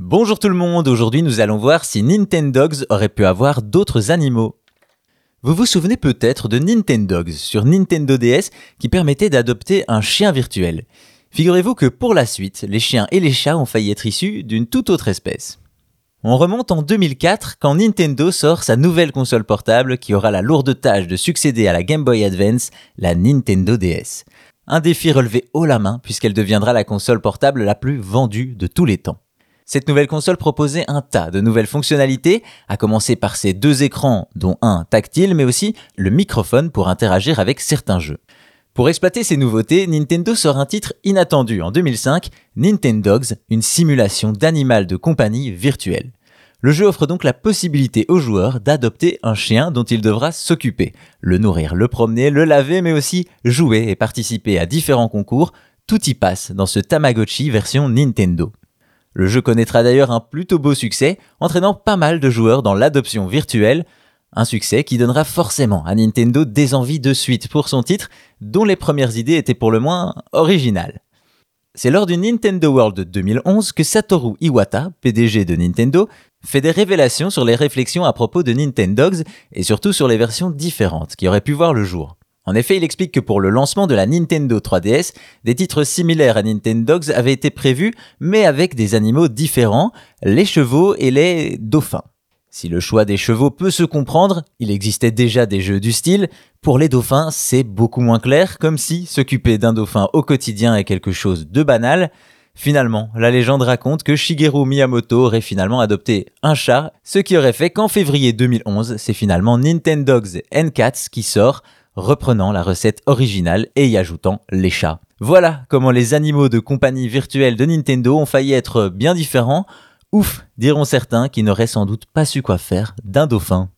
Bonjour tout le monde, aujourd'hui nous allons voir si Nintendogs aurait pu avoir d'autres animaux. Vous vous souvenez peut-être de Nintendogs sur Nintendo DS qui permettait d'adopter un chien virtuel. Figurez-vous que pour la suite, les chiens et les chats ont failli être issus d'une toute autre espèce. On remonte en 2004 quand Nintendo sort sa nouvelle console portable qui aura la lourde tâche de succéder à la Game Boy Advance, la Nintendo DS. Un défi relevé haut la main puisqu'elle deviendra la console portable la plus vendue de tous les temps. Cette nouvelle console proposait un tas de nouvelles fonctionnalités, à commencer par ses deux écrans, dont un tactile, mais aussi le microphone pour interagir avec certains jeux. Pour exploiter ces nouveautés, Nintendo sort un titre inattendu en 2005, Nintendogs, une simulation d'animal de compagnie virtuel. Le jeu offre donc la possibilité aux joueurs d'adopter un chien dont il devra s'occuper, le nourrir, le promener, le laver, mais aussi jouer et participer à différents concours. Tout y passe dans ce Tamagotchi version Nintendo. Le jeu connaîtra d'ailleurs un plutôt beau succès, entraînant pas mal de joueurs dans l'adoption virtuelle, un succès qui donnera forcément à Nintendo des envies de suite pour son titre, dont les premières idées étaient pour le moins originales. C'est lors du Nintendo World 2011 que Satoru Iwata, PDG de Nintendo, fait des révélations sur les réflexions à propos de Nintendogs et surtout sur les versions différentes qui auraient pu voir le jour. En effet, il explique que pour le lancement de la Nintendo 3DS, des titres similaires à Nintendogs avaient été prévus, mais avec des animaux différents, les chevaux et les dauphins. Si le choix des chevaux peut se comprendre, il existait déjà des jeux du style, pour les dauphins c'est beaucoup moins clair, comme si s'occuper d'un dauphin au quotidien est quelque chose de banal. Finalement, la légende raconte que Shigeru Miyamoto aurait finalement adopté un chat, ce qui aurait fait qu'en février 2011, c'est finalement Nintendogs and Cats qui sort, reprenant la recette originale et y ajoutant les chats. Voilà comment les animaux de compagnie virtuelle de Nintendo ont failli être bien différents. Ouf, diront certains qui n'auraient sans doute pas su quoi faire d'un dauphin.